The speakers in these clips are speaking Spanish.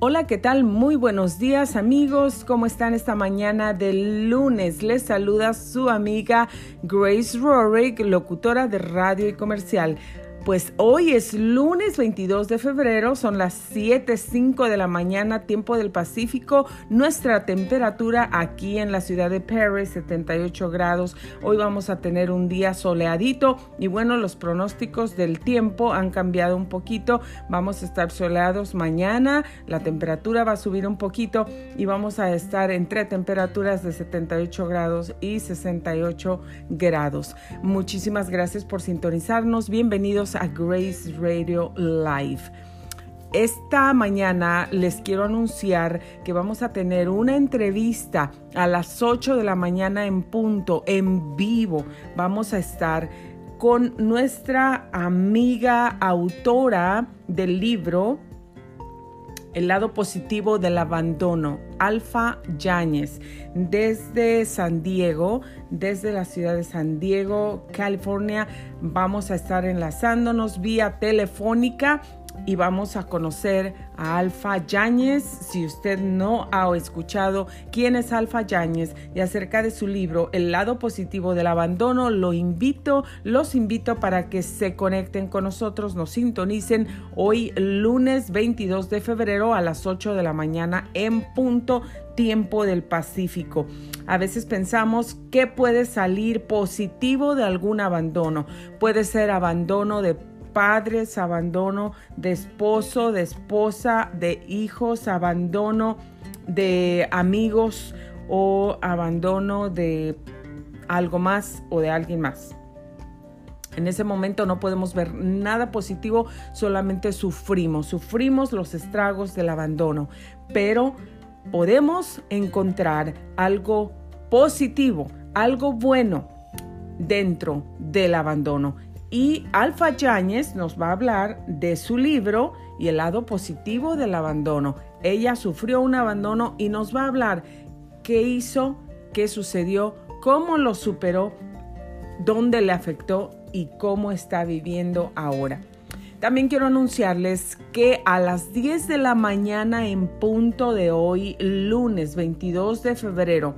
Hola, ¿qué tal? Muy buenos días amigos. ¿Cómo están esta mañana del lunes? Les saluda su amiga Grace Rorick, locutora de radio y comercial. Pues hoy es lunes 22 de febrero, son las 7.05 de la mañana, tiempo del Pacífico. Nuestra temperatura aquí en la ciudad de Paris, 78 grados. Hoy vamos a tener un día soleadito y bueno, los pronósticos del tiempo han cambiado un poquito. Vamos a estar soleados mañana, la temperatura va a subir un poquito y vamos a estar entre temperaturas de 78 grados y 68 grados. Muchísimas gracias por sintonizarnos. Bienvenidos a Grace Radio Live. Esta mañana les quiero anunciar que vamos a tener una entrevista a las 8 de la mañana en punto, en vivo. Vamos a estar con nuestra amiga autora del libro el lado positivo del abandono, Alfa Yáñez, desde San Diego, desde la ciudad de San Diego, California. Vamos a estar enlazándonos vía telefónica y vamos a conocer a Alfa Yáñez. Si usted no ha escuchado quién es Alfa Yáñez y acerca de su libro El lado positivo del abandono, lo invito, los invito para que se conecten con nosotros, nos sintonicen hoy lunes 22 de febrero a las 8 de la mañana en punto tiempo del Pacífico. A veces pensamos que puede salir positivo de algún abandono. Puede ser abandono de padres, abandono de esposo, de esposa, de hijos, abandono de amigos o abandono de algo más o de alguien más. En ese momento no podemos ver nada positivo, solamente sufrimos, sufrimos los estragos del abandono, pero podemos encontrar algo positivo, algo bueno dentro del abandono. Y Alfa Yáñez nos va a hablar de su libro y el lado positivo del abandono. Ella sufrió un abandono y nos va a hablar qué hizo, qué sucedió, cómo lo superó, dónde le afectó y cómo está viviendo ahora. También quiero anunciarles que a las 10 de la mañana en punto de hoy, lunes 22 de febrero,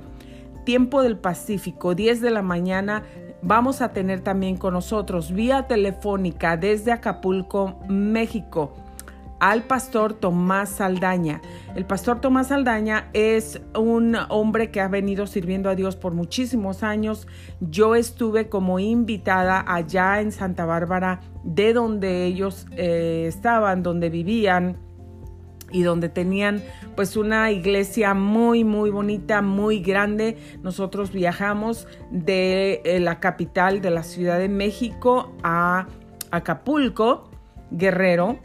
tiempo del Pacífico, 10 de la mañana, vamos a tener también con nosotros vía telefónica desde Acapulco, México, al pastor Tomás Saldaña. El pastor Tomás Saldaña es un hombre que ha venido sirviendo a Dios por muchísimos años. Yo estuve como invitada allá en Santa Bárbara, de donde ellos eh, estaban, donde vivían y donde tenían pues una iglesia muy muy bonita, muy grande. Nosotros viajamos de eh, la capital de la Ciudad de México a Acapulco, Guerrero,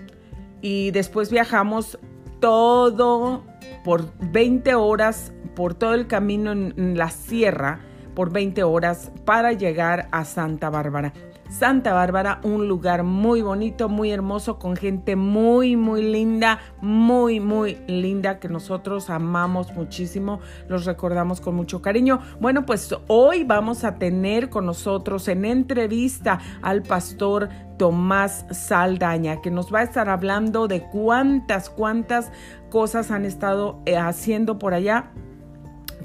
y después viajamos todo por 20 horas por todo el camino en la sierra por 20 horas para llegar a Santa Bárbara. Santa Bárbara, un lugar muy bonito, muy hermoso, con gente muy, muy linda, muy, muy linda que nosotros amamos muchísimo, los recordamos con mucho cariño. Bueno, pues hoy vamos a tener con nosotros en entrevista al pastor Tomás Saldaña, que nos va a estar hablando de cuántas, cuántas cosas han estado eh, haciendo por allá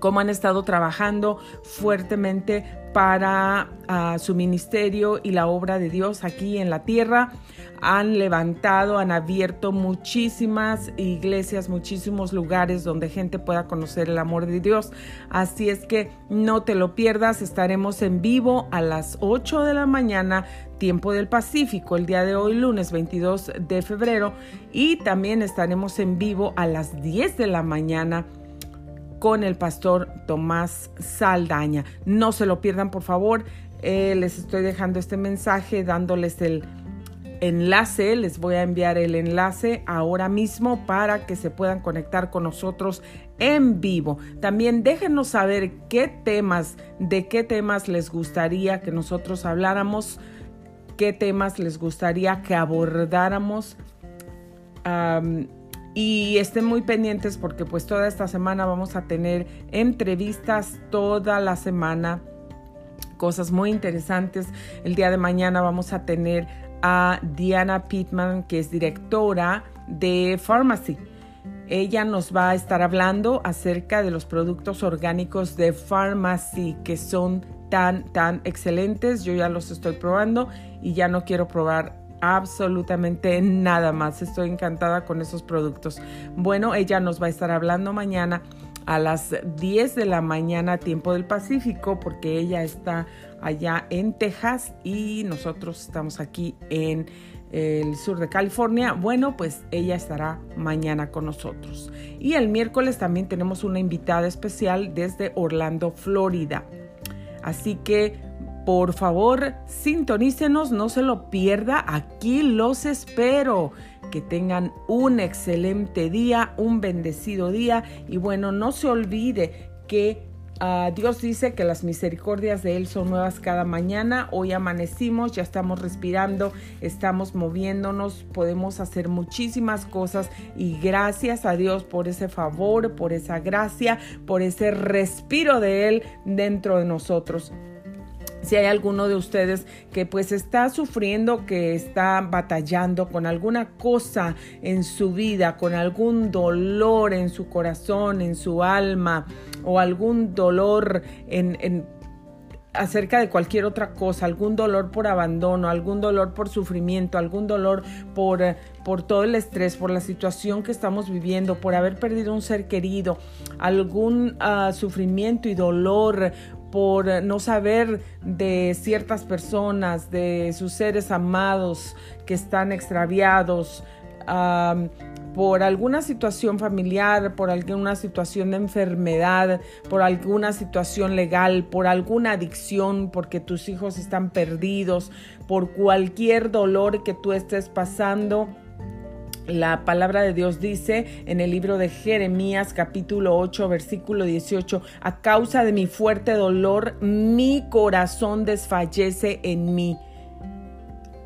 cómo han estado trabajando fuertemente para ah, su ministerio y la obra de Dios aquí en la tierra. Han levantado, han abierto muchísimas iglesias, muchísimos lugares donde gente pueda conocer el amor de Dios. Así es que no te lo pierdas, estaremos en vivo a las 8 de la mañana tiempo del Pacífico, el día de hoy, lunes 22 de febrero, y también estaremos en vivo a las 10 de la mañana con el pastor Tomás Saldaña. No se lo pierdan, por favor. Eh, les estoy dejando este mensaje dándoles el enlace. Les voy a enviar el enlace ahora mismo para que se puedan conectar con nosotros en vivo. También déjenos saber qué temas, de qué temas les gustaría que nosotros habláramos, qué temas les gustaría que abordáramos y estén muy pendientes porque pues toda esta semana vamos a tener entrevistas toda la semana, cosas muy interesantes. El día de mañana vamos a tener a Diana Pittman, que es directora de Pharmacy. Ella nos va a estar hablando acerca de los productos orgánicos de Pharmacy que son tan, tan excelentes. Yo ya los estoy probando y ya no quiero probar absolutamente nada más. Estoy encantada con esos productos. Bueno, ella nos va a estar hablando mañana a las 10 de la mañana tiempo del Pacífico porque ella está allá en Texas y nosotros estamos aquí en el sur de California. Bueno, pues ella estará mañana con nosotros. Y el miércoles también tenemos una invitada especial desde Orlando, Florida. Así que por favor, sintonícenos, no se lo pierda, aquí los espero. Que tengan un excelente día, un bendecido día y bueno, no se olvide que ah, Dios dice que las misericordias de Él son nuevas cada mañana. Hoy amanecimos, ya estamos respirando, estamos moviéndonos, podemos hacer muchísimas cosas y gracias a Dios por ese favor, por esa gracia, por ese respiro de Él dentro de nosotros si hay alguno de ustedes que pues está sufriendo, que está batallando con alguna cosa en su vida, con algún dolor en su corazón, en su alma o algún dolor en, acerca de cualquier otra cosa, algún dolor por abandono, algún dolor por sufrimiento, algún dolor por, por todo el estrés, por la situación que estamos viviendo, por haber perdido un ser querido, algún ah, sufrimiento y dolor por no saber de ciertas personas, de sus seres amados que están extraviados, por alguna situación familiar, por alguna situación de enfermedad, por alguna situación legal, por alguna adicción, porque tus hijos están perdidos, por cualquier dolor que tú estés pasando la palabra de Dios dice en el libro de Jeremías capítulo 8 versículo 18, a causa de mi fuerte dolor, mi corazón desfallece en mí.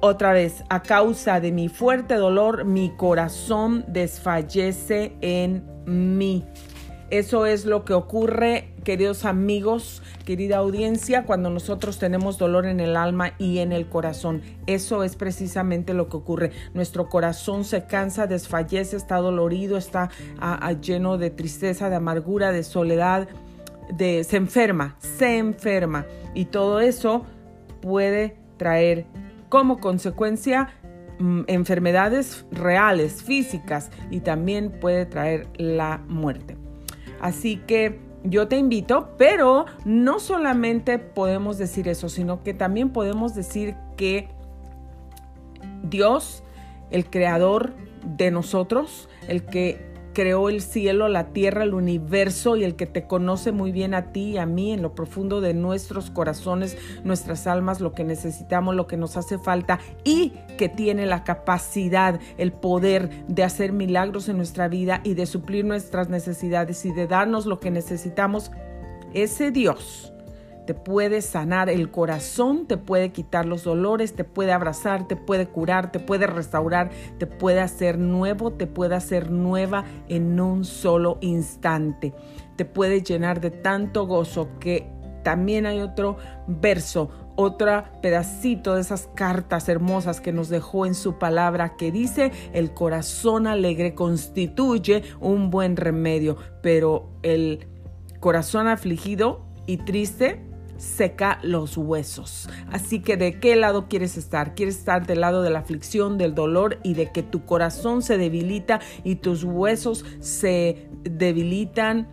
Otra vez, a causa de mi fuerte dolor, mi corazón desfallece en mí. Eso es lo que ocurre, queridos amigos, querida audiencia, cuando nosotros tenemos dolor en el alma y en el corazón. Eso es precisamente lo que ocurre. Nuestro corazón se cansa, desfallece, está dolorido, está lleno de tristeza, de amargura, de soledad, de, se enferma, se enferma. Y todo eso puede traer como consecuencia mm, enfermedades reales, físicas, y también puede traer la muerte. Así que yo te invito, pero no solamente podemos decir eso, sino que también podemos decir que Dios, el creador de nosotros, el que creó el cielo, la tierra, el universo y el que te conoce muy bien a ti y a mí en lo profundo de nuestros corazones, nuestras almas, lo que necesitamos, lo que nos hace falta y que tiene la capacidad, el poder de hacer milagros en nuestra vida y de suplir nuestras necesidades y de darnos lo que necesitamos. Ese Dios te puede sanar el corazón, te puede quitar los dolores, te puede abrazar, te puede curar, te puede restaurar, te puede hacer nuevo, te puede hacer nueva en un solo instante. Te puede llenar de tanto gozo que también hay otro verso, otro pedacito de esas cartas hermosas que nos dejó en su palabra que dice, el corazón alegre constituye un buen remedio, pero el corazón afligido y triste seca los huesos. Así que de qué lado quieres estar? ¿Quieres estar del lado de la aflicción, del dolor y de que tu corazón se debilita y tus huesos se debilitan?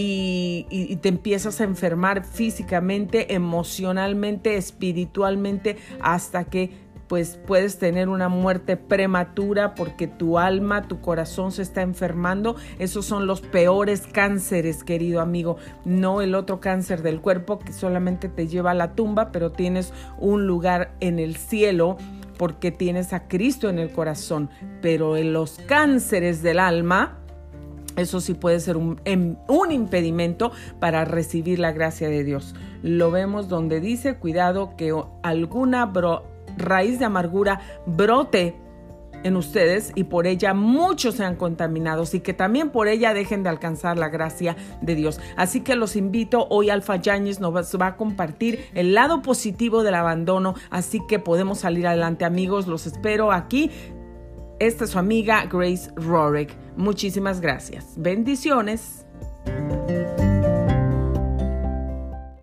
Y, te empiezas a enfermar físicamente, emocionalmente, espiritualmente, hasta que pues puedes tener una muerte prematura porque tu alma, tu corazón se está enfermando. Esos son los peores cánceres, querido amigo. No el otro cáncer del cuerpo que solamente te lleva a la tumba, pero tienes un lugar en el cielo porque tienes a Cristo en el corazón. Pero en los cánceres del alma, eso sí puede ser un, em, un, impedimento para recibir la gracia de Dios. Lo vemos donde dice, cuidado que alguna bro raíz de amargura brote en ustedes y por ella muchos sean contaminados y que también por ella dejen de alcanzar la gracia de Dios. Así que los invito, hoy Alfa Yáñez nos va a compartir el lado positivo del abandono, así que podemos salir adelante amigos, los espero aquí Esta es su amiga Grace Rorick. Muchísimas gracias. Bendiciones.